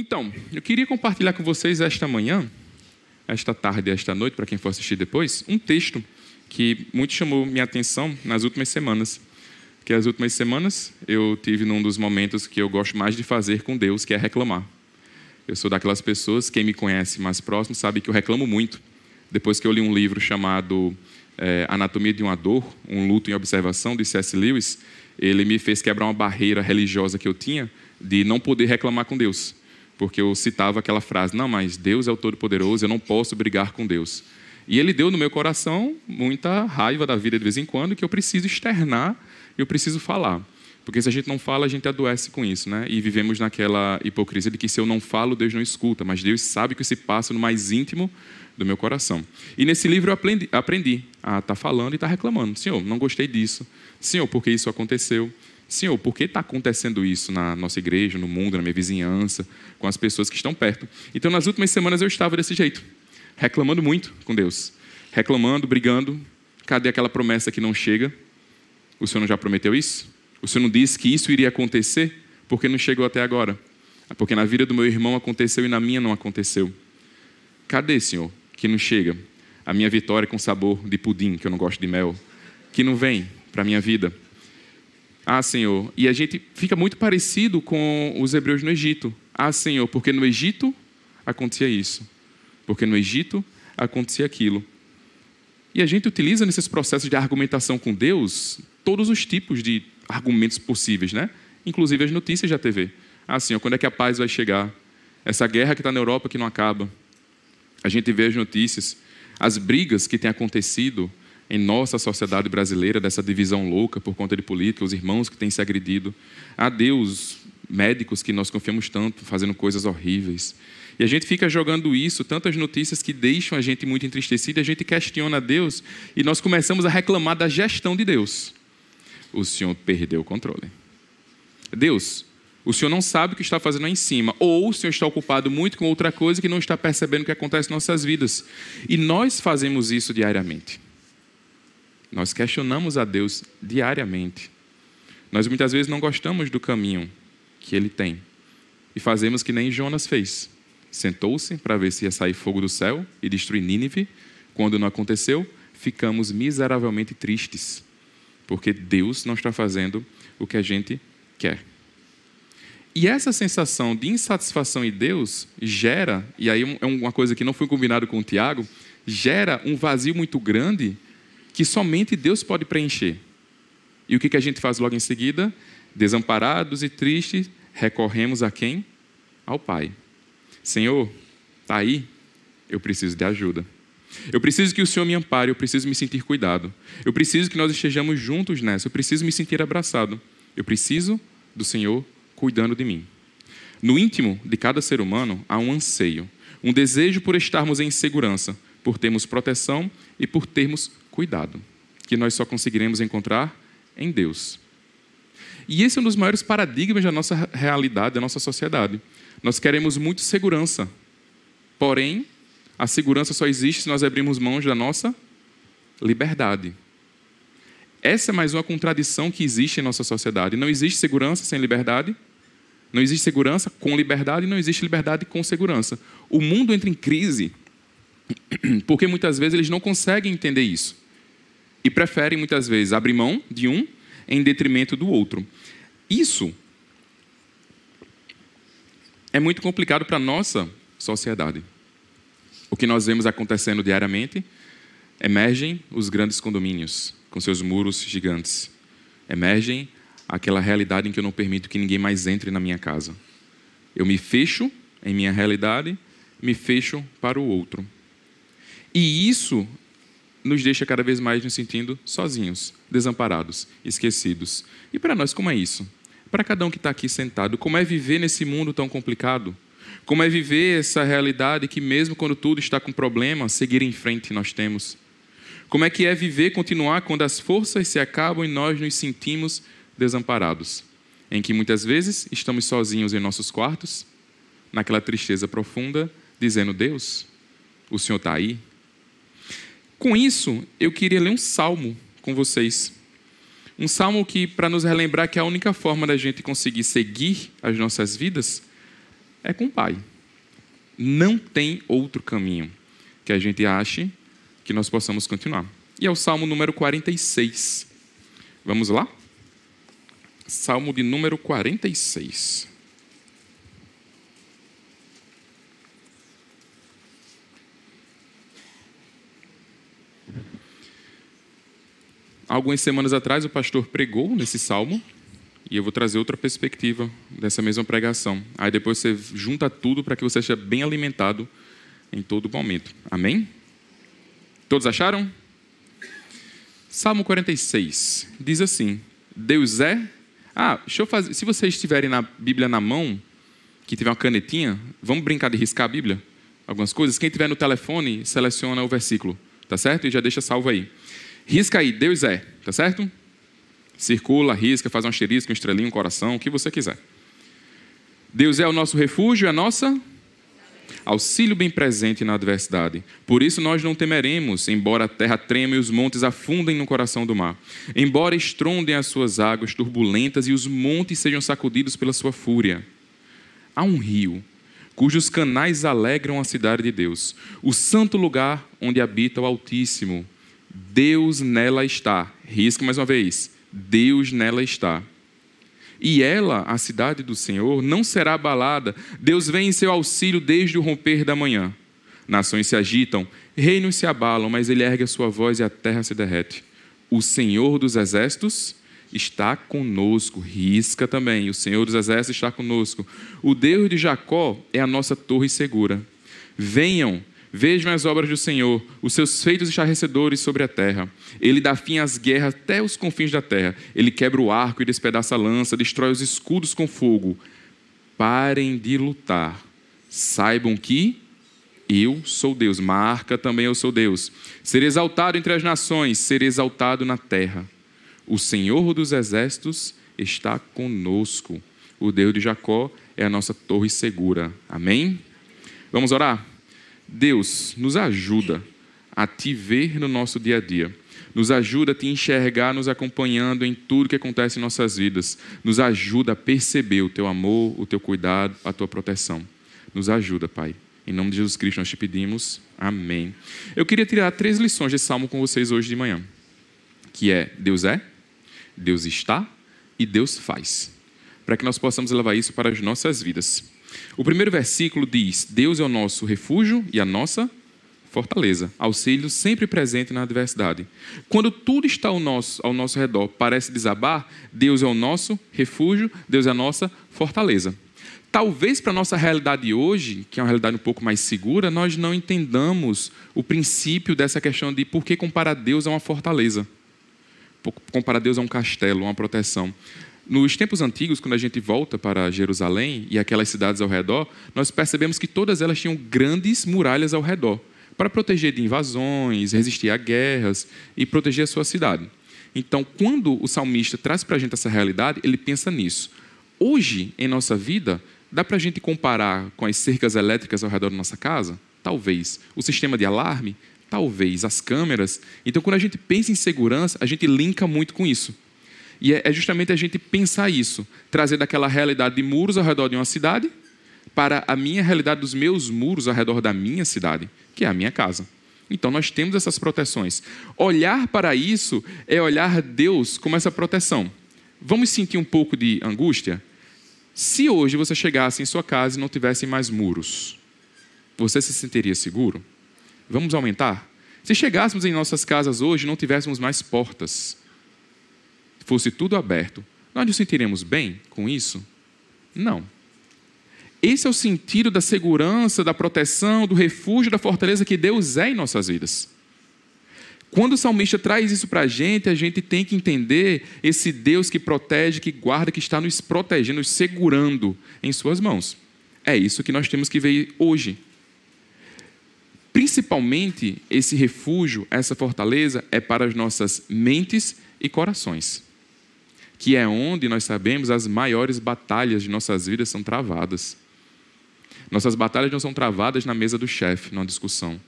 Então, eu queria compartilhar com vocês esta manhã, esta tarde, esta noite, para quem for assistir depois, um texto que muito chamou minha atenção nas últimas semanas. Que as últimas semanas eu tive num dos momentos que eu gosto mais de fazer com Deus, que é reclamar. Eu sou daquelas pessoas, quem me conhece mais próximo sabe que eu reclamo muito. Depois que eu li um livro chamado é, Anatomia de uma Dor, Um Luto em Observação, de C.S. Lewis, ele me fez quebrar uma barreira religiosa que eu tinha de não poder reclamar com Deus. Porque eu citava aquela frase: Não, mas Deus é o Todo-Poderoso, eu não posso brigar com Deus. E ele deu no meu coração muita raiva da vida de vez em quando, que eu preciso externar, eu preciso falar. Porque se a gente não fala, a gente adoece com isso, né? E vivemos naquela hipocrisia de que se eu não falo, Deus não escuta, mas Deus sabe o que se passa no mais íntimo do meu coração. E nesse livro eu aprendi, aprendi a estar tá falando e estar tá reclamando. Senhor, não gostei disso. Senhor, por que isso aconteceu? Senhor, por que está acontecendo isso na nossa igreja, no mundo, na minha vizinhança, com as pessoas que estão perto? Então, nas últimas semanas eu estava desse jeito, reclamando muito com Deus, reclamando, brigando. Cadê aquela promessa que não chega? O Senhor não já prometeu isso? O Senhor não disse que isso iria acontecer? Por que não chegou até agora? Ah, porque na vida do meu irmão aconteceu e na minha não aconteceu. Cadê, Senhor, que não chega? A minha vitória com sabor de pudim, que eu não gosto de mel, que não vem para a minha vida. Ah, Senhor. E a gente fica muito parecido com os hebreus no Egito. Ah, Senhor, porque no Egito acontecia isso. Porque no Egito acontecia aquilo. E a gente utiliza nesses processos de argumentação com Deus todos os tipos de argumentos possíveis, né? Inclusive as notícias da TV. Ah, Senhor, quando é que a paz vai chegar? Essa guerra que está na Europa que não acaba. A gente vê as notícias, as brigas que têm acontecido em nossa sociedade brasileira, dessa divisão louca por conta de política, os irmãos que têm se agredido. Ah, Deus, médicos que nós confiamos tanto, fazendo coisas horríveis. E a gente fica jogando isso, tantas notícias que deixam a gente muito entristecido, a gente questiona Deus e nós começamos a reclamar da gestão de Deus. O Senhor perdeu o controle. Deus, o Senhor não sabe o que está fazendo lá em cima, ou o Senhor está ocupado muito com outra coisa que não está percebendo o que acontece em nossas vidas. E nós fazemos isso diariamente. Nós questionamos a Deus diariamente. Nós muitas vezes não gostamos do caminho que ele tem e fazemos que nem Jonas fez sentou-se para ver se ia sair fogo do céu e destruir Nínive. Quando não aconteceu, ficamos miseravelmente tristes, porque Deus não está fazendo o que a gente quer. E essa sensação de insatisfação em Deus gera, e aí é uma coisa que não foi combinado com o Tiago, gera um vazio muito grande que somente Deus pode preencher. E o que a gente faz logo em seguida? Desamparados e tristes, recorremos a quem? Ao Pai. Senhor, está aí, eu preciso de ajuda. Eu preciso que o Senhor me ampare, eu preciso me sentir cuidado. Eu preciso que nós estejamos juntos nessa, eu preciso me sentir abraçado. Eu preciso do Senhor cuidando de mim. No íntimo de cada ser humano há um anseio, um desejo por estarmos em segurança, por termos proteção e por termos cuidado, que nós só conseguiremos encontrar em Deus. E esse é um dos maiores paradigmas da nossa realidade, da nossa sociedade. Nós queremos muito segurança. Porém, a segurança só existe se nós abrirmos mãos da nossa liberdade. Essa é mais uma contradição que existe em nossa sociedade. Não existe segurança sem liberdade. Não existe segurança com liberdade não existe liberdade com segurança. O mundo entra em crise porque muitas vezes eles não conseguem entender isso. E preferem muitas vezes abrir mão de um em detrimento do outro. Isso é muito complicado para a nossa sociedade. O que nós vemos acontecendo diariamente, emergem os grandes condomínios com seus muros gigantes. Emergem aquela realidade em que eu não permito que ninguém mais entre na minha casa. Eu me fecho em minha realidade, me fecho para o outro. E isso nos deixa cada vez mais nos sentindo sozinhos, desamparados, esquecidos. E para nós, como é isso? para cada um que está aqui sentado, como é viver nesse mundo tão complicado? Como é viver essa realidade que, mesmo quando tudo está com problema, seguir em frente nós temos? Como é que é viver, continuar quando as forças se acabam e nós nos sentimos desamparados? Em que muitas vezes estamos sozinhos em nossos quartos, naquela tristeza profunda, dizendo: Deus, o Senhor está aí? Com isso, eu queria ler um salmo com vocês. Um salmo que, para nos relembrar que a única forma da gente conseguir seguir as nossas vidas é com o Pai. Não tem outro caminho que a gente ache que nós possamos continuar. E é o Salmo número 46. Vamos lá? Salmo de número 46. Algumas semanas atrás, o pastor pregou nesse salmo, e eu vou trazer outra perspectiva dessa mesma pregação. Aí depois você junta tudo para que você seja bem alimentado em todo momento. Amém? Todos acharam? Salmo 46 diz assim: Deus é. Ah, deixa eu fazer. Se vocês tiverem na Bíblia na mão, que tiver uma canetinha, vamos brincar de riscar a Bíblia? Algumas coisas. Quem tiver no telefone, seleciona o versículo, tá certo? E já deixa salvo aí. Risca aí, Deus é, tá certo? Circula, risca, faz um asterisco, um estrelinho, um coração, o que você quiser. Deus é o nosso refúgio, a nossa auxílio bem presente na adversidade. Por isso nós não temeremos, embora a terra treme e os montes afundem no coração do mar, embora estrondem as suas águas turbulentas e os montes sejam sacudidos pela sua fúria. Há um rio cujos canais alegram a cidade de Deus, o santo lugar onde habita o Altíssimo. Deus nela está. Risca mais uma vez. Deus nela está. E ela, a cidade do Senhor, não será abalada. Deus vem em seu auxílio desde o romper da manhã. Nações se agitam, reinos se abalam, mas ele ergue a sua voz e a terra se derrete. O Senhor dos exércitos está conosco. Risca também. O Senhor dos exércitos está conosco. O Deus de Jacó é a nossa torre segura. Venham, Vejam as obras do Senhor, os seus feitos estarrecedores sobre a terra. Ele dá fim às guerras até os confins da terra. Ele quebra o arco e despedaça a lança, destrói os escudos com fogo. Parem de lutar. Saibam que eu sou Deus. Marca também eu sou Deus. Ser exaltado entre as nações, ser exaltado na terra. O Senhor dos exércitos está conosco. O Deus de Jacó é a nossa torre segura. Amém? Vamos orar? Deus, nos ajuda a te ver no nosso dia a dia. Nos ajuda a te enxergar, nos acompanhando em tudo que acontece em nossas vidas. Nos ajuda a perceber o teu amor, o teu cuidado, a tua proteção. Nos ajuda, Pai. Em nome de Jesus Cristo nós te pedimos. Amém. Eu queria tirar três lições desse salmo com vocês hoje de manhã. Que é Deus é, Deus está e Deus faz. Para que nós possamos levar isso para as nossas vidas. O primeiro versículo diz: Deus é o nosso refúgio e a nossa fortaleza, auxílio sempre presente na adversidade. Quando tudo está ao nosso, ao nosso redor parece desabar, Deus é o nosso refúgio, Deus é a nossa fortaleza. Talvez para a nossa realidade hoje, que é uma realidade um pouco mais segura, nós não entendamos o princípio dessa questão de por que comparar Deus a uma fortaleza. Comparar Deus a um castelo, uma proteção. Nos tempos antigos, quando a gente volta para Jerusalém e aquelas cidades ao redor, nós percebemos que todas elas tinham grandes muralhas ao redor para proteger de invasões, resistir a guerras e proteger a sua cidade. Então, quando o salmista traz para a gente essa realidade, ele pensa nisso. Hoje, em nossa vida, dá para a gente comparar com as cercas elétricas ao redor da nossa casa? Talvez. O sistema de alarme? Talvez. As câmeras? Então, quando a gente pensa em segurança, a gente linka muito com isso. E é, é justamente a gente pensar isso, trazer daquela realidade de muros ao redor de uma cidade para a minha realidade dos meus muros ao redor da minha cidade, que é a minha casa. Então nós temos essas proteções. Olhar para isso é olhar Deus como essa proteção. Vamos sentir um pouco de angústia? Se hoje você chegasse em sua casa e não tivesse mais muros, você se sentiria seguro? Vamos aumentar? Se chegássemos em nossas casas hoje e não tivéssemos mais portas, fosse tudo aberto, nós nos sentiremos bem com isso? Não. Esse é o sentido da segurança, da proteção, do refúgio, da fortaleza que Deus é em nossas vidas. Quando o salmista traz isso para a gente, a gente tem que entender esse Deus que protege, que guarda, que está nos protegendo, nos segurando em Suas mãos. É isso que nós temos que ver hoje. Principalmente, esse refúgio, essa fortaleza, é para as nossas mentes e corações que é onde nós sabemos as maiores batalhas de nossas vidas são travadas. Nossas batalhas não são travadas na mesa do chefe, numa discussão.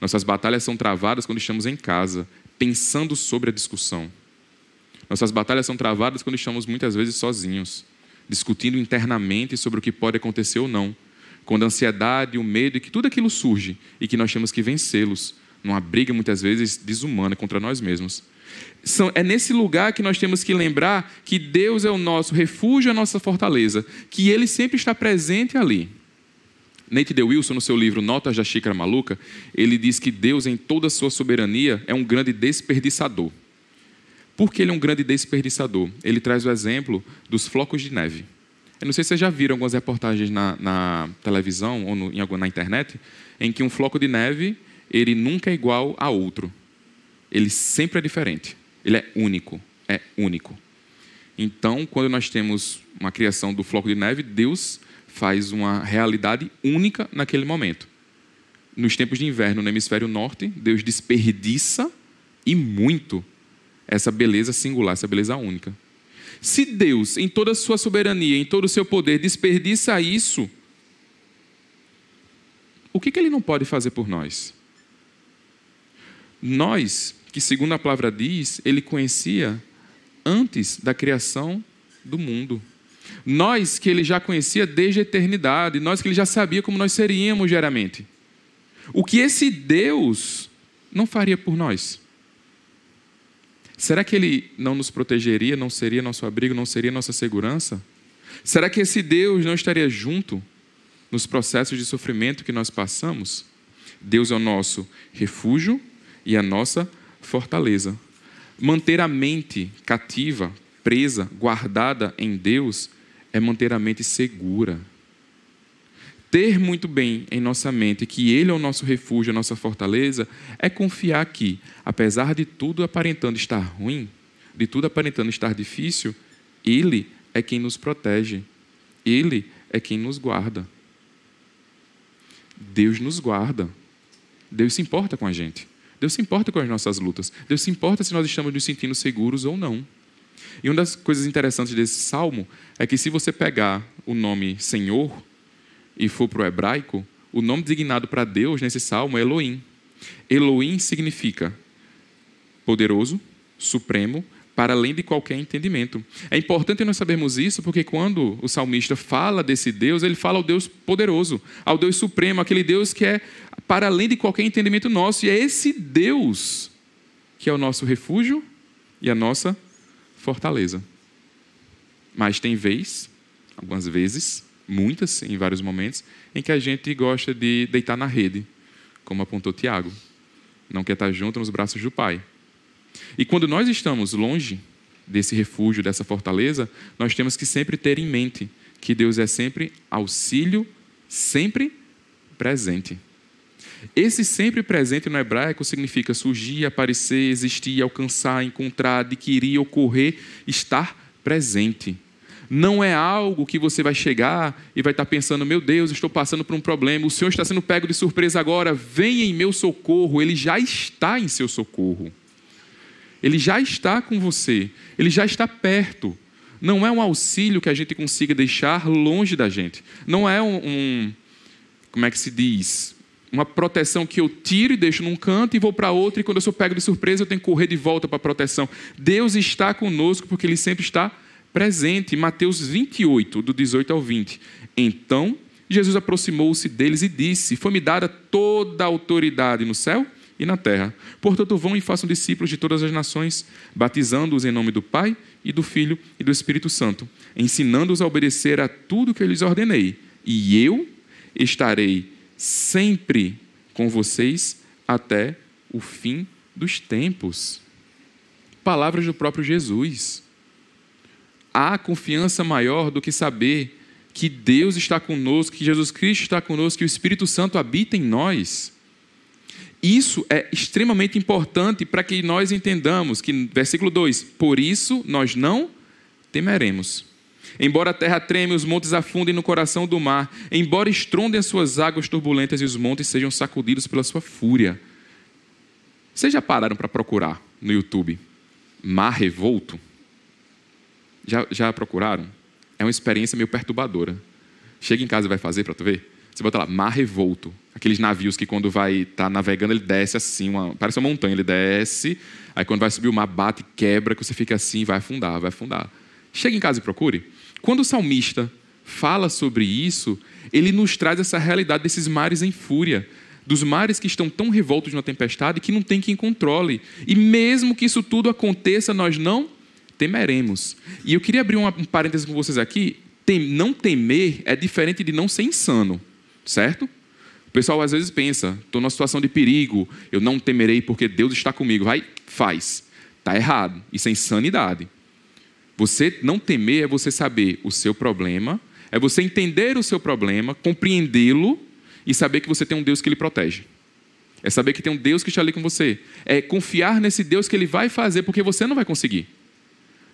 Nossas batalhas são travadas quando estamos em casa, pensando sobre a discussão. Nossas batalhas são travadas quando estamos muitas vezes sozinhos, discutindo internamente sobre o que pode acontecer ou não, quando a ansiedade, o medo e que tudo aquilo surge e que nós temos que vencê-los numa briga muitas vezes desumana contra nós mesmos. São, é nesse lugar que nós temos que lembrar que Deus é o nosso refúgio, a nossa fortaleza, que Ele sempre está presente ali. Nate De Wilson, no seu livro Notas da Xícara Maluca, ele diz que Deus, em toda a sua soberania, é um grande desperdiçador. Por que ele é um grande desperdiçador? Ele traz o exemplo dos flocos de neve. Eu não sei se vocês já viram algumas reportagens na, na televisão ou no, em, na internet, em que um floco de neve ele nunca é igual a outro. Ele sempre é diferente. Ele é único. É único. Então, quando nós temos uma criação do floco de neve, Deus faz uma realidade única naquele momento. Nos tempos de inverno no hemisfério norte, Deus desperdiça e muito essa beleza singular, essa beleza única. Se Deus, em toda a sua soberania, em todo o seu poder, desperdiça isso, o que, que ele não pode fazer por nós? Nós, que segundo a palavra diz, ele conhecia antes da criação do mundo. Nós que ele já conhecia desde a eternidade, nós que ele já sabia como nós seríamos diariamente. O que esse Deus não faria por nós? Será que ele não nos protegeria, não seria nosso abrigo, não seria nossa segurança? Será que esse Deus não estaria junto nos processos de sofrimento que nós passamos? Deus é o nosso refúgio e a nossa fortaleza. Manter a mente cativa, presa, guardada em Deus é manter a mente segura ter muito bem em nossa mente que Ele é o nosso refúgio, a nossa fortaleza, é confiar que, apesar de tudo aparentando estar ruim, de tudo aparentando estar difícil, Ele é quem nos protege, Ele é quem nos guarda. Deus nos guarda. Deus se importa com a gente. Deus se importa com as nossas lutas. Deus se importa se nós estamos nos sentindo seguros ou não. E uma das coisas interessantes desse salmo é que, se você pegar o nome Senhor, e for para o hebraico, o nome designado para Deus nesse salmo é Elohim. Elohim significa poderoso, supremo, para além de qualquer entendimento. É importante nós sabermos isso porque quando o salmista fala desse Deus, ele fala ao Deus poderoso, ao Deus supremo, aquele Deus que é para além de qualquer entendimento nosso. E é esse Deus que é o nosso refúgio e a nossa fortaleza. Mas tem vez, algumas vezes, muitas, em vários momentos, em que a gente gosta de deitar na rede, como apontou Tiago. Não quer estar junto nos braços do Pai. E quando nós estamos longe desse refúgio, dessa fortaleza, nós temos que sempre ter em mente que Deus é sempre auxílio, sempre presente. Esse sempre presente no hebraico significa surgir, aparecer, existir, alcançar, encontrar, adquirir, ocorrer, estar presente não é algo que você vai chegar e vai estar pensando: meu Deus, estou passando por um problema, o Senhor está sendo pego de surpresa agora, venha em meu socorro. Ele já está em seu socorro. Ele já está com você, ele já está perto. Não é um auxílio que a gente consiga deixar longe da gente. Não é um, um como é que se diz? Uma proteção que eu tiro e deixo num canto e vou para outro, e quando eu sou pego de surpresa, eu tenho que correr de volta para a proteção. Deus está conosco porque Ele sempre está presente, Mateus 28, do 18 ao 20. Então Jesus aproximou-se deles e disse: Foi-me dada toda a autoridade no céu e na terra. Portanto, vão e façam discípulos de todas as nações, batizando-os em nome do Pai e do Filho e do Espírito Santo, ensinando-os a obedecer a tudo que eu lhes ordenei. E eu estarei sempre com vocês até o fim dos tempos. Palavras do próprio Jesus há confiança maior do que saber que Deus está conosco, que Jesus Cristo está conosco, que o Espírito Santo habita em nós. Isso é extremamente importante para que nós entendamos que, versículo 2: Por isso nós não temeremos. Embora a terra treme, os montes afundem no coração do mar, embora estrondem as suas águas turbulentas e os montes sejam sacudidos pela sua fúria. Vocês já pararam para procurar no YouTube mar revolto? Já, já procuraram? É uma experiência meio perturbadora. Chega em casa e vai fazer para tu ver. Você bota lá, mar revolto. Aqueles navios que quando vai estar tá navegando, ele desce assim, uma, parece uma montanha, ele desce, aí quando vai subir o mar, bate, quebra, que você fica assim, vai afundar, vai afundar. Chega em casa e procure. Quando o salmista fala sobre isso, ele nos traz essa realidade desses mares em fúria, dos mares que estão tão revoltos na tempestade que não tem quem controle. E mesmo que isso tudo aconteça, nós não temeremos. E eu queria abrir um parênteses com vocês aqui. Tem, não temer é diferente de não ser insano, certo? O pessoal às vezes pensa, estou numa situação de perigo, eu não temerei porque Deus está comigo. Vai, faz. Está errado. Isso é insanidade. Você não temer é você saber o seu problema, é você entender o seu problema, compreendê-lo e saber que você tem um Deus que lhe protege. É saber que tem um Deus que está ali com você. É confiar nesse Deus que ele vai fazer porque você não vai conseguir.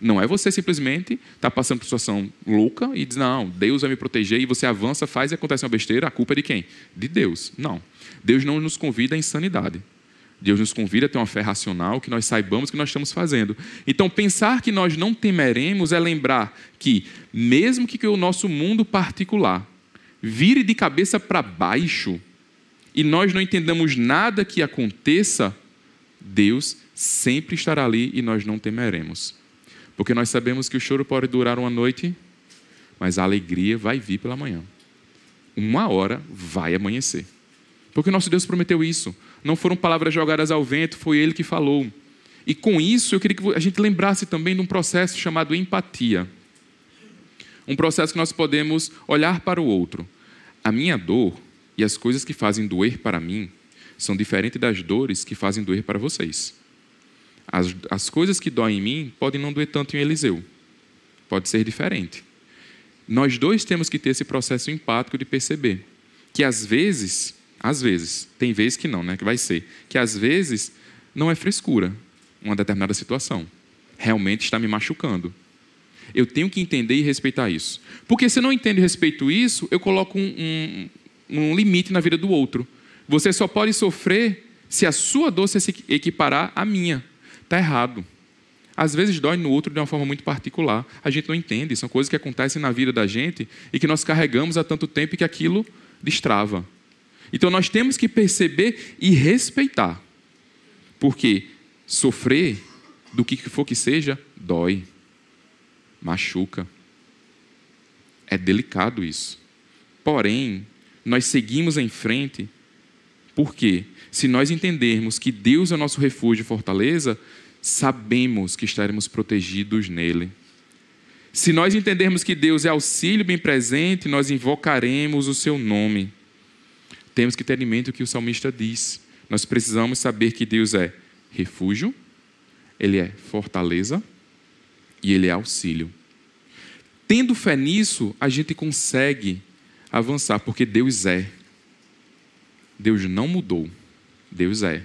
Não é você simplesmente estar tá passando por uma situação louca e dizer, não, Deus vai me proteger, e você avança, faz e acontece uma besteira, a culpa é de quem? De Deus. Não. Deus não nos convida à insanidade. Deus nos convida a ter uma fé racional, que nós saibamos o que nós estamos fazendo. Então, pensar que nós não temeremos é lembrar que, mesmo que o nosso mundo particular vire de cabeça para baixo e nós não entendamos nada que aconteça, Deus sempre estará ali e nós não temeremos. Porque nós sabemos que o choro pode durar uma noite, mas a alegria vai vir pela manhã. Uma hora vai amanhecer. Porque nosso Deus prometeu isso não foram palavras jogadas ao vento, foi ele que falou. E com isso, eu queria que a gente lembrasse também de um processo chamado empatia. Um processo que nós podemos olhar para o outro. A minha dor e as coisas que fazem doer para mim são diferentes das dores que fazem doer para vocês. As, as coisas que doem em mim podem não doer tanto em Eliseu. Pode ser diferente. Nós dois temos que ter esse processo empático de perceber que às vezes às vezes, tem vezes que não, né? Que vai ser. Que às vezes não é frescura uma determinada situação. Realmente está me machucando. Eu tenho que entender e respeitar isso. Porque se eu não entendo e respeito isso, eu coloco um, um, um limite na vida do outro. Você só pode sofrer se a sua dor se equiparar à minha. Está errado. Às vezes dói no outro de uma forma muito particular. A gente não entende. São coisas que acontecem na vida da gente e que nós carregamos há tanto tempo que aquilo destrava. Então nós temos que perceber e respeitar. Porque sofrer, do que for que seja, dói, machuca. É delicado isso. Porém, nós seguimos em frente, porque se nós entendermos que Deus é nosso refúgio e fortaleza, sabemos que estaremos protegidos nele. Se nós entendermos que Deus é auxílio bem presente, nós invocaremos o seu nome temos que ter em mente o que o salmista diz. Nós precisamos saber que Deus é refúgio, Ele é fortaleza e Ele é auxílio. Tendo fé nisso, a gente consegue avançar, porque Deus é. Deus não mudou. Deus é.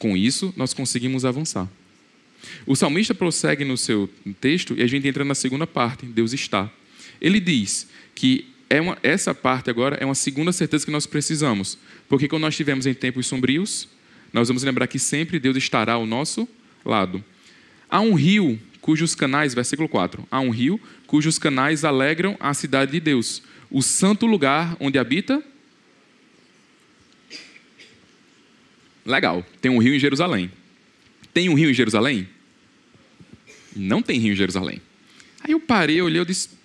Com isso, nós conseguimos avançar. O salmista prossegue no seu texto e a gente entra na segunda parte: Deus está. Ele diz que é uma, essa parte agora é uma segunda certeza que nós precisamos. Porque quando nós estivermos em tempos sombrios, nós vamos lembrar que sempre Deus estará ao nosso lado. Há um rio cujos canais, versículo 4, há um rio cujos canais alegram a cidade de Deus, o santo lugar onde habita. Legal, tem um rio em Jerusalém. Tem um rio em Jerusalém? Não tem rio em Jerusalém. Aí eu parei, olhei, eu disse,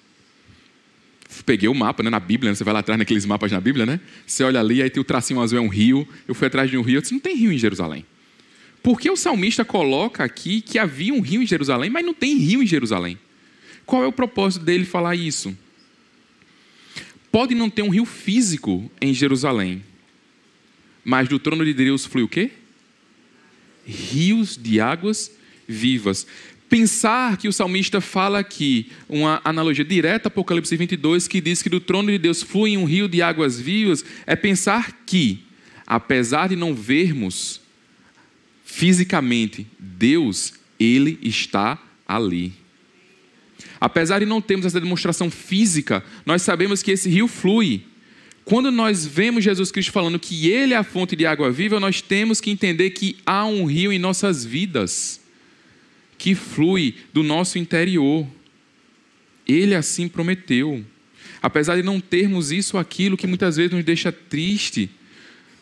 peguei o mapa, né, na Bíblia, né, você vai lá atrás naqueles mapas na Bíblia, né? Você olha ali, aí tem o tracinho azul, é um rio. Eu fui atrás de um rio, eu disse, não tem rio em Jerusalém. Por que o salmista coloca aqui que havia um rio em Jerusalém, mas não tem rio em Jerusalém? Qual é o propósito dele falar isso? Pode não ter um rio físico em Jerusalém, mas do trono de Deus flui o quê? Rios de águas vivas. Pensar que o salmista fala aqui, uma analogia direta Apocalipse 22, que diz que do trono de Deus flui um rio de águas vivas, é pensar que, apesar de não vermos fisicamente Deus, Ele está ali. Apesar de não termos essa demonstração física, nós sabemos que esse rio flui. Quando nós vemos Jesus Cristo falando que Ele é a fonte de água viva, nós temos que entender que há um rio em nossas vidas que flui do nosso interior. Ele assim prometeu. Apesar de não termos isso aquilo que muitas vezes nos deixa triste,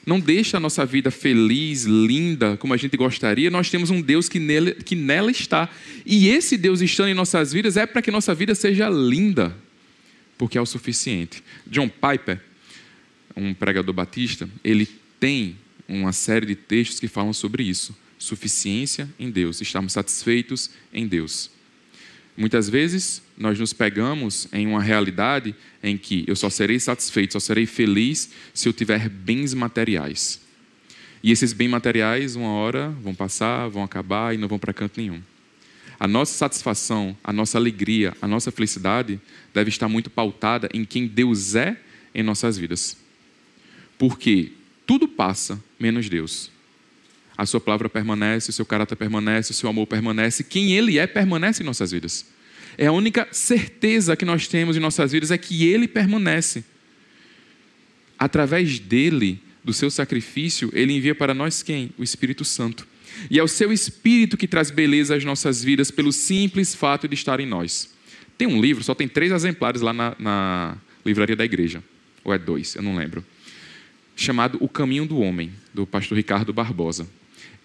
não deixa a nossa vida feliz, linda, como a gente gostaria, nós temos um Deus que, nele, que nela está. E esse Deus estando em nossas vidas é para que nossa vida seja linda, porque é o suficiente. John Piper, um pregador batista, ele tem uma série de textos que falam sobre isso. Suficiência em Deus, estarmos satisfeitos em Deus. Muitas vezes nós nos pegamos em uma realidade em que eu só serei satisfeito, só serei feliz se eu tiver bens materiais. E esses bens materiais, uma hora, vão passar, vão acabar e não vão para canto nenhum. A nossa satisfação, a nossa alegria, a nossa felicidade deve estar muito pautada em quem Deus é em nossas vidas. Porque tudo passa menos Deus. A sua palavra permanece, o seu caráter permanece, o seu amor permanece, quem ele é permanece em nossas vidas. É a única certeza que nós temos em nossas vidas é que ele permanece. Através dele, do seu sacrifício, ele envia para nós quem? O Espírito Santo. E é o seu Espírito que traz beleza às nossas vidas pelo simples fato de estar em nós. Tem um livro, só tem três exemplares lá na, na livraria da igreja. Ou é dois, eu não lembro. Chamado O Caminho do Homem, do pastor Ricardo Barbosa.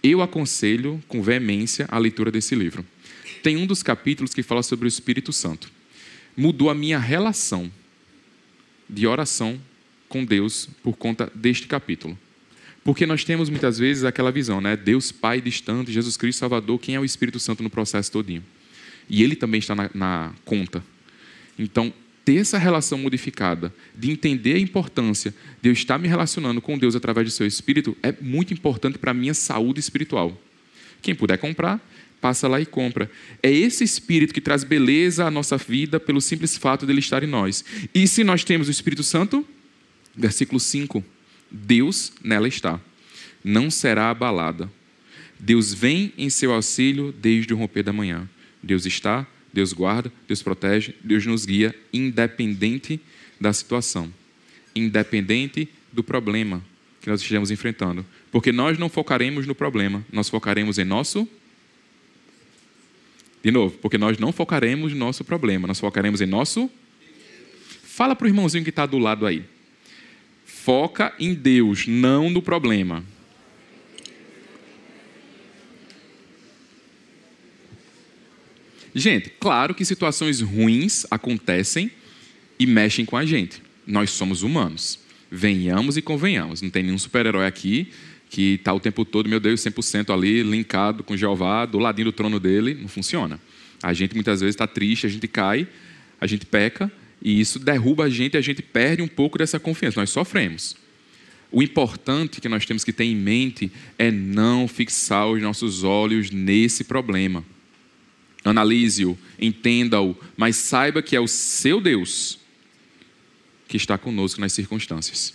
Eu aconselho com veemência a leitura desse livro. Tem um dos capítulos que fala sobre o Espírito Santo. Mudou a minha relação de oração com Deus por conta deste capítulo. Porque nós temos muitas vezes aquela visão, né? Deus Pai distante, Jesus Cristo Salvador, quem é o Espírito Santo no processo todinho? E ele também está na, na conta. Então, ter essa relação modificada, de entender a importância de eu estar me relacionando com Deus através do seu Espírito, é muito importante para a minha saúde espiritual. Quem puder comprar, passa lá e compra. É esse Espírito que traz beleza à nossa vida pelo simples fato dele estar em nós. E se nós temos o Espírito Santo, versículo 5 Deus nela está. Não será abalada. Deus vem em seu auxílio desde o romper da manhã. Deus está, Deus guarda, Deus protege, Deus nos guia, independente da situação, independente do problema que nós estejamos enfrentando. Porque nós não focaremos no problema, nós focaremos em nosso. De novo, porque nós não focaremos no nosso problema, nós focaremos em nosso. Fala para o irmãozinho que está do lado aí. Foca em Deus, não no problema. Gente, claro que situações ruins acontecem e mexem com a gente. Nós somos humanos. Venhamos e convenhamos. Não tem nenhum super-herói aqui que está o tempo todo, meu Deus, 100% ali, linkado com Jeová, do ladinho do trono dele. Não funciona. A gente muitas vezes está triste, a gente cai, a gente peca, e isso derruba a gente e a gente perde um pouco dessa confiança. Nós sofremos. O importante que nós temos que ter em mente é não fixar os nossos olhos nesse problema. Analise-o, entenda-o, mas saiba que é o seu Deus que está conosco nas circunstâncias.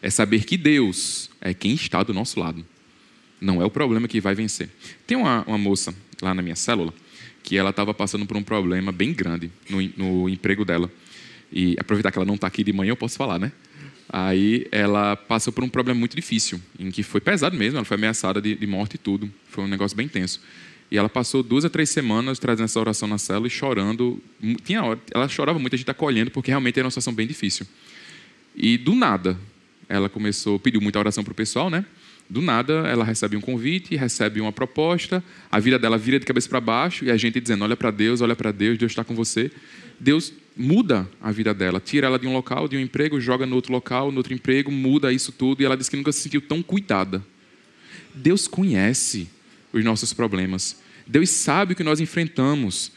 É saber que Deus é quem está do nosso lado. Não é o problema que vai vencer. Tem uma, uma moça lá na minha célula que ela estava passando por um problema bem grande no, no emprego dela. E aproveitar que ela não está aqui de manhã, eu posso falar, né? Aí ela passou por um problema muito difícil, em que foi pesado mesmo, ela foi ameaçada de, de morte e tudo. Foi um negócio bem tenso. E ela passou duas a três semanas trazendo essa oração na cela e chorando. Tinha hora, ela chorava muito, a gente acolhendo, porque realmente era uma situação bem difícil. E do nada, ela começou, pediu muita oração para o pessoal, né? Do nada, ela recebe um convite, recebe uma proposta, a vida dela vira de cabeça para baixo e a gente dizendo: olha para Deus, olha para Deus, Deus está com você. Deus muda a vida dela, tira ela de um local, de um emprego, joga no outro local, no outro emprego, muda isso tudo e ela diz que nunca se sentiu tão cuidada. Deus conhece os nossos problemas. Deus sabe o que nós enfrentamos.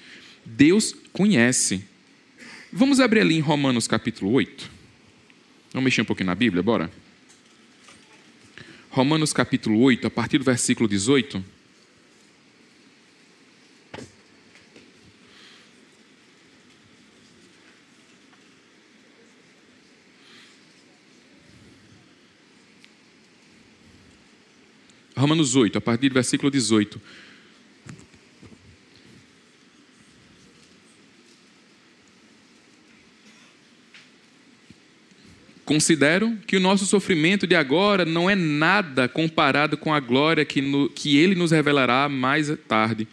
Deus conhece. Vamos abrir ali em Romanos capítulo 8. Vamos mexer um pouquinho na Bíblia, bora? Romanos capítulo 8, a partir do versículo 18. Romanos 8, a partir do versículo 18. Considero que o nosso sofrimento de agora não é nada comparado com a glória que, no, que ele nos revelará mais tarde.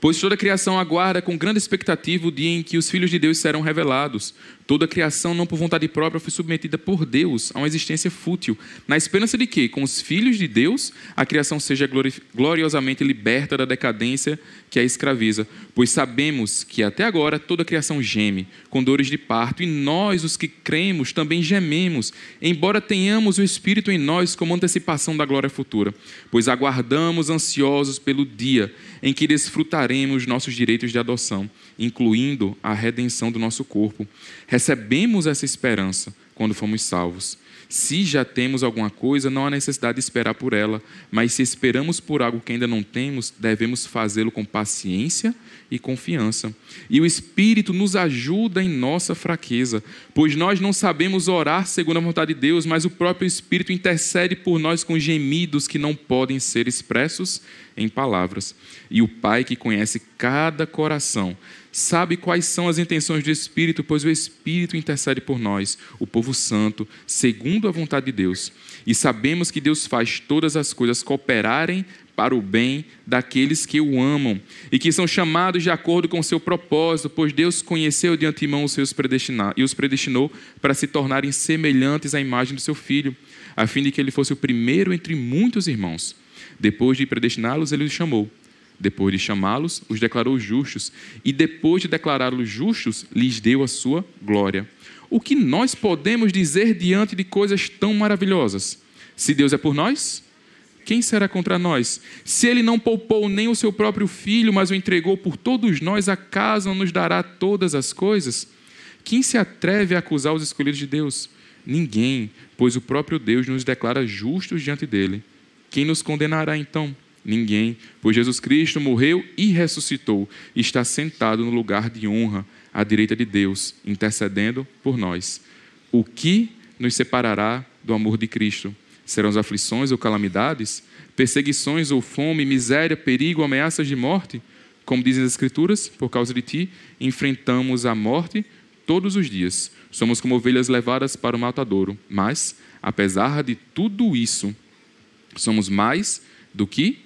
Pois toda a criação aguarda com grande expectativa o dia em que os filhos de Deus serão revelados. Toda a criação, não por vontade própria, foi submetida por Deus a uma existência fútil, na esperança de que, com os filhos de Deus, a criação seja gloriosamente liberta da decadência que a escraviza. Pois sabemos que até agora toda a criação geme, com dores de parto, e nós, os que cremos, também gememos, embora tenhamos o Espírito em nós como antecipação da glória futura. Pois aguardamos ansiosos pelo dia em que desfrutaremos nossos direitos de adoção, incluindo a redenção do nosso corpo. Recebemos essa esperança quando fomos salvos. Se já temos alguma coisa, não há necessidade de esperar por ela, mas se esperamos por algo que ainda não temos, devemos fazê-lo com paciência e confiança. E o Espírito nos ajuda em nossa fraqueza, pois nós não sabemos orar segundo a vontade de Deus, mas o próprio Espírito intercede por nós com gemidos que não podem ser expressos em palavras. E o Pai que conhece cada coração sabe quais são as intenções do Espírito, pois o Espírito intercede por nós, o povo santo, segundo a vontade de Deus. E sabemos que Deus faz todas as coisas cooperarem para o bem daqueles que o amam e que são chamados de acordo com o seu propósito, pois Deus conheceu de antemão os seus predestinados e os predestinou para se tornarem semelhantes à imagem do seu filho, a fim de que ele fosse o primeiro entre muitos irmãos. Depois de predestiná-los, ele os chamou. Depois de chamá-los, os declarou justos. E depois de declará-los justos, lhes deu a sua glória. O que nós podemos dizer diante de coisas tão maravilhosas? Se Deus é por nós, quem será contra nós? Se ele não poupou nem o seu próprio filho, mas o entregou por todos nós, acaso não nos dará todas as coisas? Quem se atreve a acusar os escolhidos de Deus? Ninguém, pois o próprio Deus nos declara justos diante dele. Quem nos condenará então? Ninguém, pois Jesus Cristo morreu e ressuscitou, e está sentado no lugar de honra, à direita de Deus, intercedendo por nós. O que nos separará do amor de Cristo? Serão as aflições ou calamidades? Perseguições ou fome, miséria, perigo, ameaças de morte? Como dizem as Escrituras, por causa de ti, enfrentamos a morte todos os dias. Somos como ovelhas levadas para o matadouro. Mas, apesar de tudo isso, somos mais do que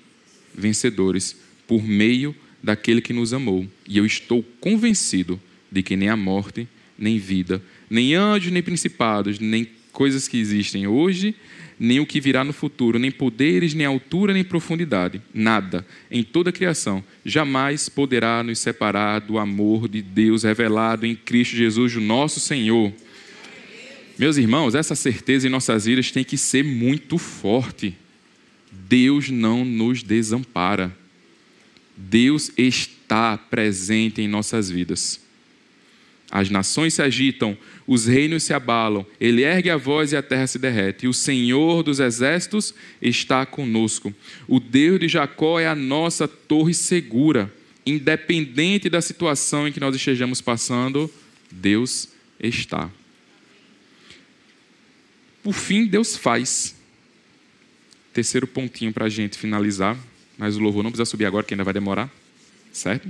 vencedores por meio daquele que nos amou. E eu estou convencido de que nem a morte, nem vida, nem anjos, nem principados, nem coisas que existem hoje, nem o que virá no futuro, nem poderes, nem altura, nem profundidade, nada em toda a criação jamais poderá nos separar do amor de Deus revelado em Cristo Jesus, o nosso Senhor. Meus irmãos, essa certeza em nossas vidas tem que ser muito forte. Deus não nos desampara. Deus está presente em nossas vidas. As nações se agitam, os reinos se abalam, ele ergue a voz e a terra se derrete. E o Senhor dos exércitos está conosco. O Deus de Jacó é a nossa torre segura. Independente da situação em que nós estejamos passando, Deus está. Por fim, Deus faz. Terceiro pontinho para a gente finalizar, mas o louvor não precisa subir agora, que ainda vai demorar, certo?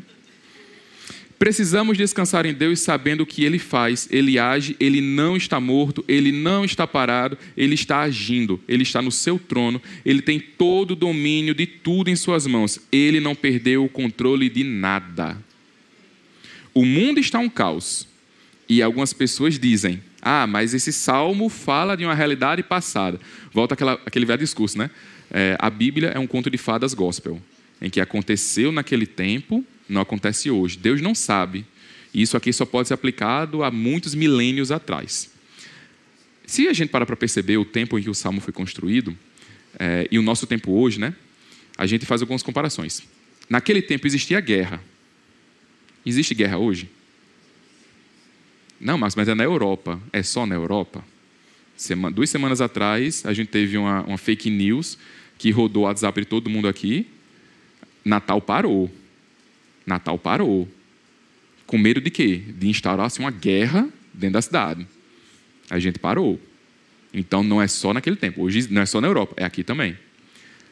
Precisamos descansar em Deus sabendo que Ele faz, Ele age, Ele não está morto, Ele não está parado, Ele está agindo, Ele está no seu trono, Ele tem todo o domínio de tudo em Suas mãos, Ele não perdeu o controle de nada. O mundo está um caos, e algumas pessoas dizem: ah, mas esse salmo fala de uma realidade passada. Volta àquela, aquele velho discurso, né? É, a Bíblia é um conto de fadas gospel, em que aconteceu naquele tempo, não acontece hoje. Deus não sabe. E isso aqui só pode ser aplicado a muitos milênios atrás. Se a gente parar para perceber o tempo em que o salmo foi construído, é, e o nosso tempo hoje, né? A gente faz algumas comparações. Naquele tempo existia guerra. Existe guerra hoje? Não, Marcos, mas é na Europa. É só na Europa? Semana, duas semanas atrás, a gente teve uma, uma fake news que rodou o WhatsApp de todo mundo aqui. Natal parou. Natal parou. Com medo de quê? De instaurar-se uma guerra dentro da cidade. A gente parou. Então não é só naquele tempo. Hoje não é só na Europa, é aqui também.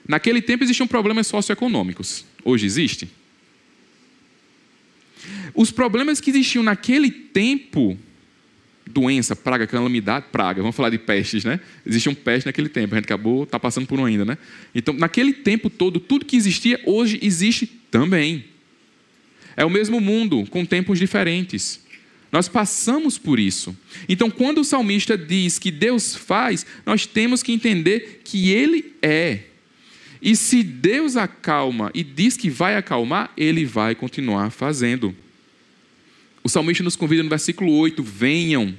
Naquele tempo existiam problemas socioeconômicos. Hoje existe? Os problemas que existiam naquele tempo, doença, praga, calamidade, praga, vamos falar de pestes, né? Existiam pestes naquele tempo, a gente acabou, está passando por um ainda, né? Então, naquele tempo todo, tudo que existia, hoje existe também. É o mesmo mundo, com tempos diferentes. Nós passamos por isso. Então, quando o salmista diz que Deus faz, nós temos que entender que Ele é. E se Deus acalma e diz que vai acalmar, Ele vai continuar fazendo. O salmista nos convida no versículo 8: Venham,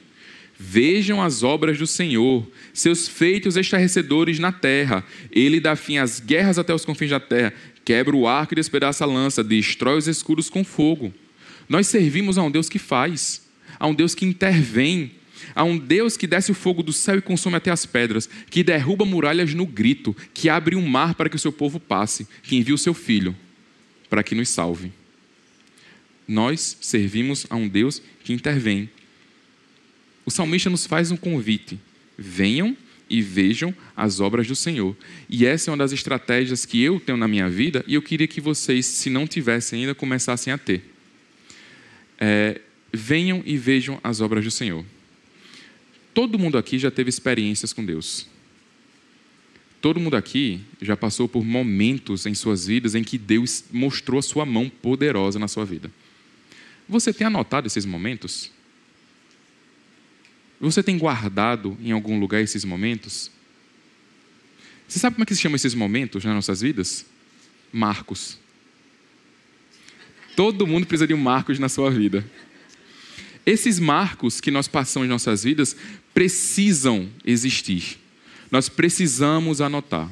vejam as obras do Senhor, seus feitos estarrecedores na terra. Ele dá fim às guerras até os confins da terra, quebra o arco e despedaça a lança, destrói os escudos com fogo. Nós servimos a um Deus que faz a um Deus que intervém, a um Deus que desce o fogo do céu e consome até as pedras, que derruba muralhas no grito, que abre um mar para que o seu povo passe, que envia o seu filho para que nos salve. Nós servimos a um Deus que intervém. O salmista nos faz um convite: venham e vejam as obras do Senhor. E essa é uma das estratégias que eu tenho na minha vida e eu queria que vocês, se não tivessem ainda, começassem a ter. É, venham e vejam as obras do Senhor. Todo mundo aqui já teve experiências com Deus. Todo mundo aqui já passou por momentos em suas vidas em que Deus mostrou a sua mão poderosa na sua vida. Você tem anotado esses momentos? Você tem guardado em algum lugar esses momentos? Você sabe como é que se chama esses momentos nas nossas vidas? Marcos. Todo mundo precisa de um Marcos na sua vida. Esses marcos que nós passamos em nossas vidas precisam existir. Nós precisamos anotar.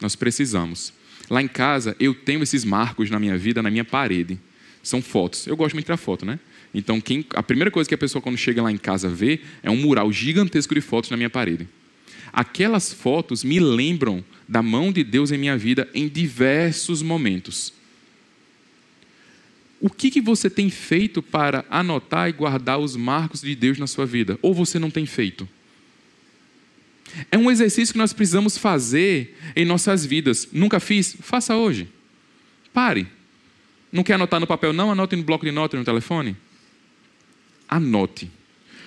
Nós precisamos. Lá em casa, eu tenho esses marcos na minha vida, na minha parede. São fotos. Eu gosto muito de tirar foto, né? Então, quem, a primeira coisa que a pessoa, quando chega lá em casa, vê é um mural gigantesco de fotos na minha parede. Aquelas fotos me lembram da mão de Deus em minha vida em diversos momentos. O que, que você tem feito para anotar e guardar os marcos de Deus na sua vida? Ou você não tem feito? É um exercício que nós precisamos fazer em nossas vidas. Nunca fiz? Faça hoje. Pare. Não quer anotar no papel? Não, anote no bloco de notas no telefone. Anote.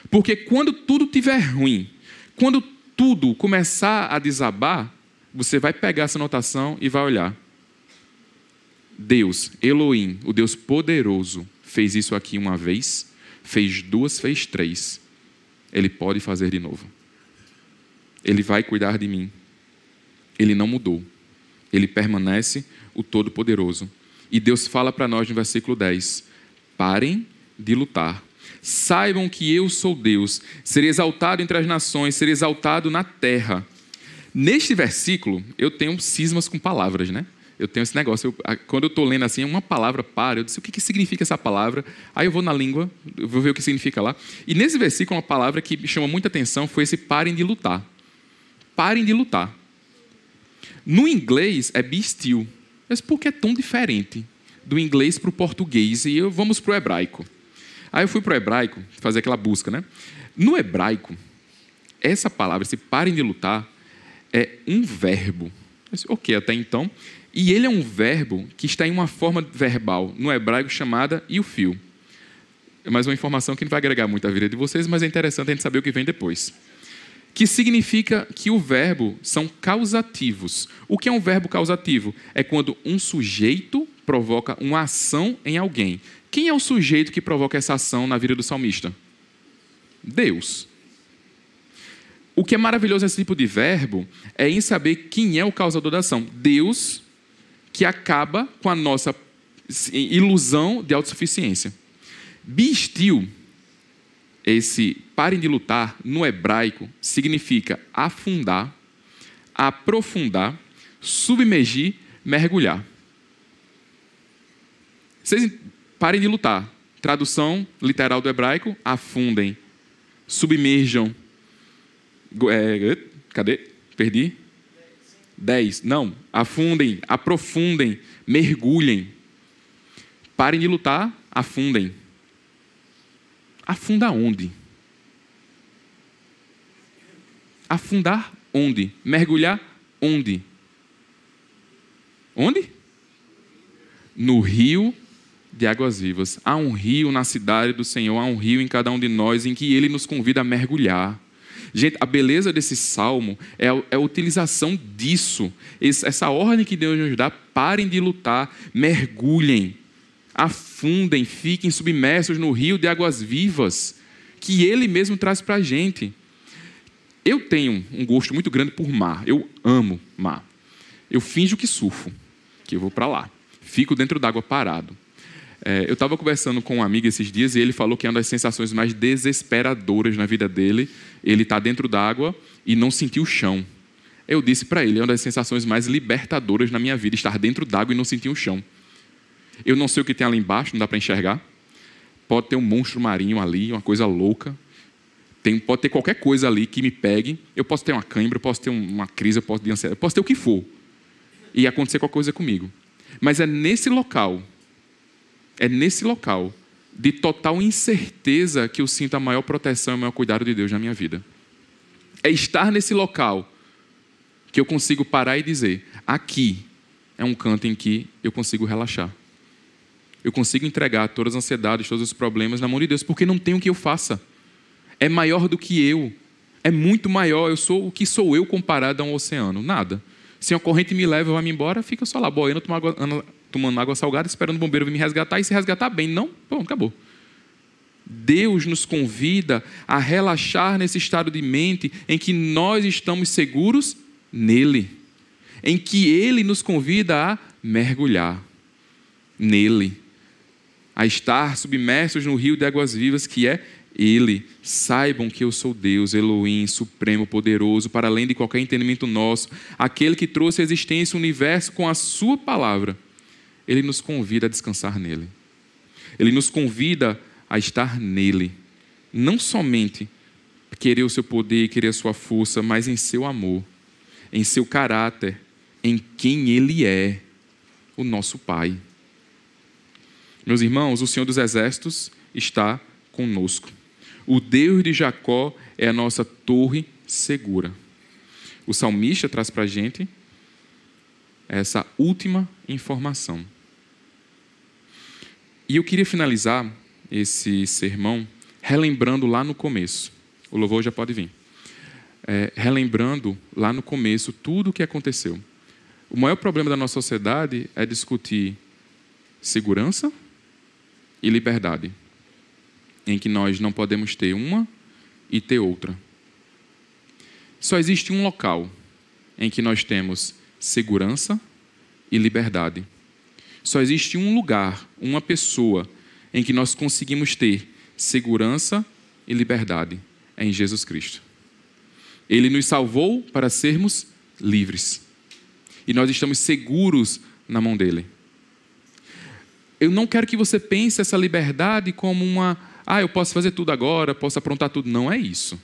Porque quando tudo estiver ruim, quando tudo começar a desabar, você vai pegar essa anotação e vai olhar. Deus, Elohim, o Deus poderoso, fez isso aqui uma vez, fez duas, fez três. Ele pode fazer de novo. Ele vai cuidar de mim. Ele não mudou. Ele permanece o Todo-Poderoso. E Deus fala para nós no versículo 10: parem de lutar. Saibam que eu sou Deus, serei exaltado entre as nações, serei exaltado na terra. Neste versículo, eu tenho cismas com palavras, né? Eu tenho esse negócio. Eu, quando eu estou lendo assim, uma palavra para, eu disse, o que, que significa essa palavra? Aí eu vou na língua, eu vou ver o que significa lá. E nesse versículo, uma palavra que me chamou muita atenção foi esse parem de lutar. Parem de lutar. No inglês é be still. Mas por que é tão diferente do inglês para o português? E eu, vamos para o hebraico. Aí eu fui para o hebraico, fazer aquela busca, né? No hebraico, essa palavra, esse parem de lutar, é um verbo. Ok, até então. E ele é um verbo que está em uma forma verbal no hebraico chamada fio. É mais uma informação que não vai agregar muito à vida de vocês, mas é interessante a gente saber o que vem depois. Que significa que o verbo são causativos. O que é um verbo causativo? É quando um sujeito provoca uma ação em alguém. Quem é o sujeito que provoca essa ação na vida do salmista? Deus. O que é maravilhoso nesse tipo de verbo é em saber quem é o causador da ação. Deus que acaba com a nossa ilusão de autossuficiência. Bistil, esse parem de lutar, no hebraico, significa afundar, aprofundar, submergir, mergulhar. Vocês parem de lutar. Tradução literal do hebraico: afundem, submerjam. É, cadê? Perdi? Dez. Não. Afundem, aprofundem, mergulhem. Parem de lutar, afundem. Afunda onde? Afundar onde? Mergulhar onde? Onde? No rio de águas vivas. Há um rio na cidade do Senhor, há um rio em cada um de nós em que ele nos convida a mergulhar. Gente, a beleza desse salmo é a, é a utilização disso. Essa ordem que Deus nos dá: parem de lutar, mergulhem. afundem, fiquem submersos no rio de águas vivas que Ele mesmo traz para a gente. Eu tenho um gosto muito grande por mar. Eu amo mar. Eu finjo que surfo, que eu vou para lá. Fico dentro d'água parado. É, eu estava conversando com um amigo esses dias e ele falou que é uma das sensações mais desesperadoras na vida dele. Ele está dentro d'água e não sentir o chão. Eu disse para ele, é uma das sensações mais libertadoras na minha vida, estar dentro d'água e não sentir o chão. Eu não sei o que tem ali embaixo, não dá para enxergar. Pode ter um monstro marinho ali, uma coisa louca. Tem, pode ter qualquer coisa ali que me pegue. Eu posso ter uma cãibra, eu posso ter uma crise, eu posso ter ansiedade, eu posso ter o que for. E acontecer qualquer coisa comigo. Mas é nesse local, é nesse local de total incerteza que eu sinto a maior proteção e o maior cuidado de Deus na minha vida. É estar nesse local que eu consigo parar e dizer: aqui é um canto em que eu consigo relaxar eu consigo entregar todas as ansiedades, todos os problemas na mão de Deus, porque não tem o que eu faça. É maior do que eu. É muito maior. Eu sou o que sou eu comparado a um oceano? Nada. Se uma corrente me leva e vai me embora, fica só lá boiando, tomando água, tomando água salgada, esperando o bombeiro vir me resgatar. E se resgatar bem, não, pronto, acabou. Deus nos convida a relaxar nesse estado de mente em que nós estamos seguros nele, em que Ele nos convida a mergulhar nele a estar submersos no rio de águas vivas que é Ele. Saibam que eu sou Deus, Elohim, supremo, poderoso, para além de qualquer entendimento nosso, aquele que trouxe à existência o universo com a Sua palavra. Ele nos convida a descansar nele. Ele nos convida a estar nele. Não somente querer o seu poder querer a sua força, mas em seu amor, em seu caráter, em quem ele é, o nosso Pai. Meus irmãos, o Senhor dos Exércitos está conosco. O Deus de Jacó é a nossa torre segura. O salmista traz para a gente essa última informação. E eu queria finalizar esse sermão relembrando lá no começo. O louvor já pode vir. É, relembrando lá no começo tudo o que aconteceu. O maior problema da nossa sociedade é discutir segurança e liberdade, em que nós não podemos ter uma e ter outra. Só existe um local em que nós temos segurança e liberdade. Só existe um lugar, uma pessoa, em que nós conseguimos ter segurança e liberdade. É em Jesus Cristo. Ele nos salvou para sermos livres. E nós estamos seguros na mão dele eu não quero que você pense essa liberdade como uma, ah, eu posso fazer tudo agora, posso aprontar tudo. Não é isso,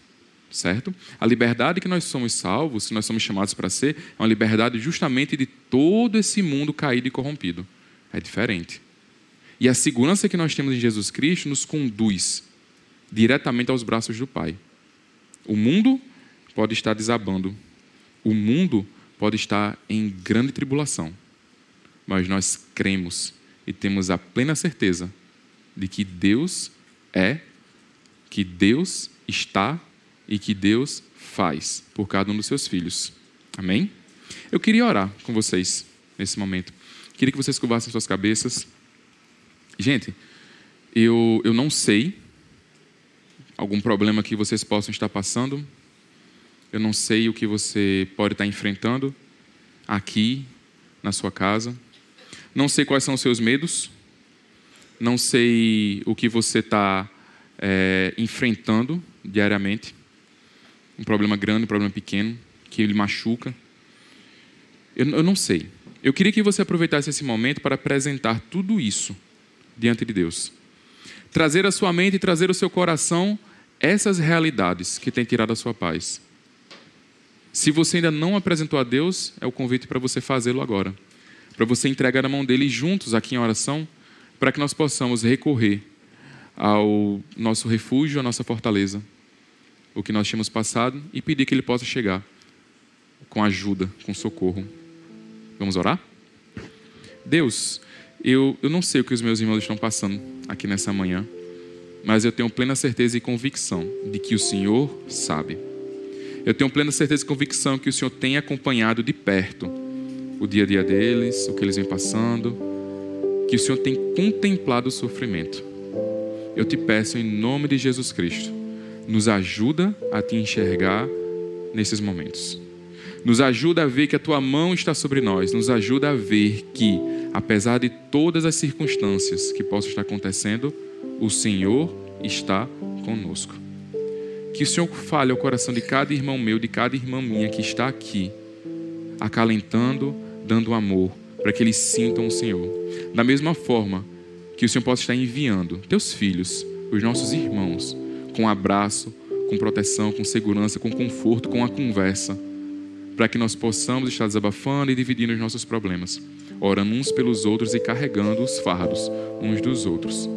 certo? A liberdade que nós somos salvos, que nós somos chamados para ser, é uma liberdade justamente de todo esse mundo caído e corrompido. É diferente. E a segurança que nós temos em Jesus Cristo nos conduz diretamente aos braços do Pai. O mundo pode estar desabando. O mundo pode estar em grande tribulação. Mas nós cremos e temos a plena certeza de que Deus é, que Deus está e que Deus faz por cada um dos seus filhos. Amém? Eu queria orar com vocês nesse momento. Queria que vocês curvassem suas cabeças. Gente, eu, eu não sei algum problema que vocês possam estar passando. Eu não sei o que você pode estar enfrentando aqui na sua casa. Não sei quais são os seus medos, não sei o que você está é, enfrentando diariamente. Um problema grande, um problema pequeno, que ele machuca. Eu, eu não sei. Eu queria que você aproveitasse esse momento para apresentar tudo isso diante de Deus. Trazer a sua mente e trazer ao seu coração essas realidades que têm tirado a sua paz. Se você ainda não apresentou a Deus, é o convite para você fazê-lo agora para você entregar na mão dele juntos aqui em oração, para que nós possamos recorrer ao nosso refúgio, à nossa fortaleza, o que nós tínhamos passado, e pedir que ele possa chegar com ajuda, com socorro. Vamos orar? Deus, eu, eu não sei o que os meus irmãos estão passando aqui nessa manhã, mas eu tenho plena certeza e convicção de que o Senhor sabe. Eu tenho plena certeza e convicção que o Senhor tem acompanhado de perto o dia a dia deles, o que eles vêm passando, que o Senhor tem contemplado o sofrimento. Eu te peço em nome de Jesus Cristo, nos ajuda a te enxergar nesses momentos. Nos ajuda a ver que a tua mão está sobre nós, nos ajuda a ver que, apesar de todas as circunstâncias que possam estar acontecendo, o Senhor está conosco. Que o Senhor fale ao coração de cada irmão meu, de cada irmã minha que está aqui, acalentando, dando amor, para que eles sintam o Senhor. Da mesma forma que o Senhor possa estar enviando teus filhos, os nossos irmãos, com abraço, com proteção, com segurança, com conforto, com a conversa, para que nós possamos estar desabafando e dividindo os nossos problemas, orando uns pelos outros e carregando os fardos uns dos outros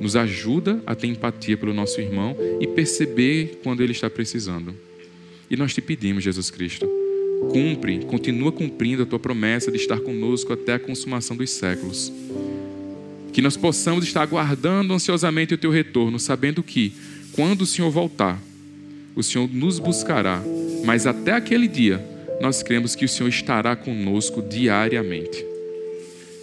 nos ajuda a ter empatia pelo nosso irmão e perceber quando ele está precisando. E nós te pedimos, Jesus Cristo, cumpre, continua cumprindo a tua promessa de estar conosco até a consumação dos séculos. Que nós possamos estar aguardando ansiosamente o teu retorno, sabendo que, quando o Senhor voltar, o Senhor nos buscará, mas até aquele dia, nós cremos que o Senhor estará conosco diariamente.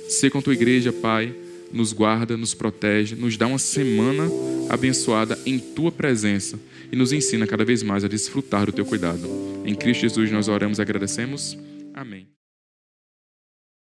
Ser com a tua igreja, Pai nos guarda, nos protege, nos dá uma semana abençoada em tua presença e nos ensina cada vez mais a desfrutar do teu cuidado. Em Cristo Jesus nós oramos e agradecemos. Amém.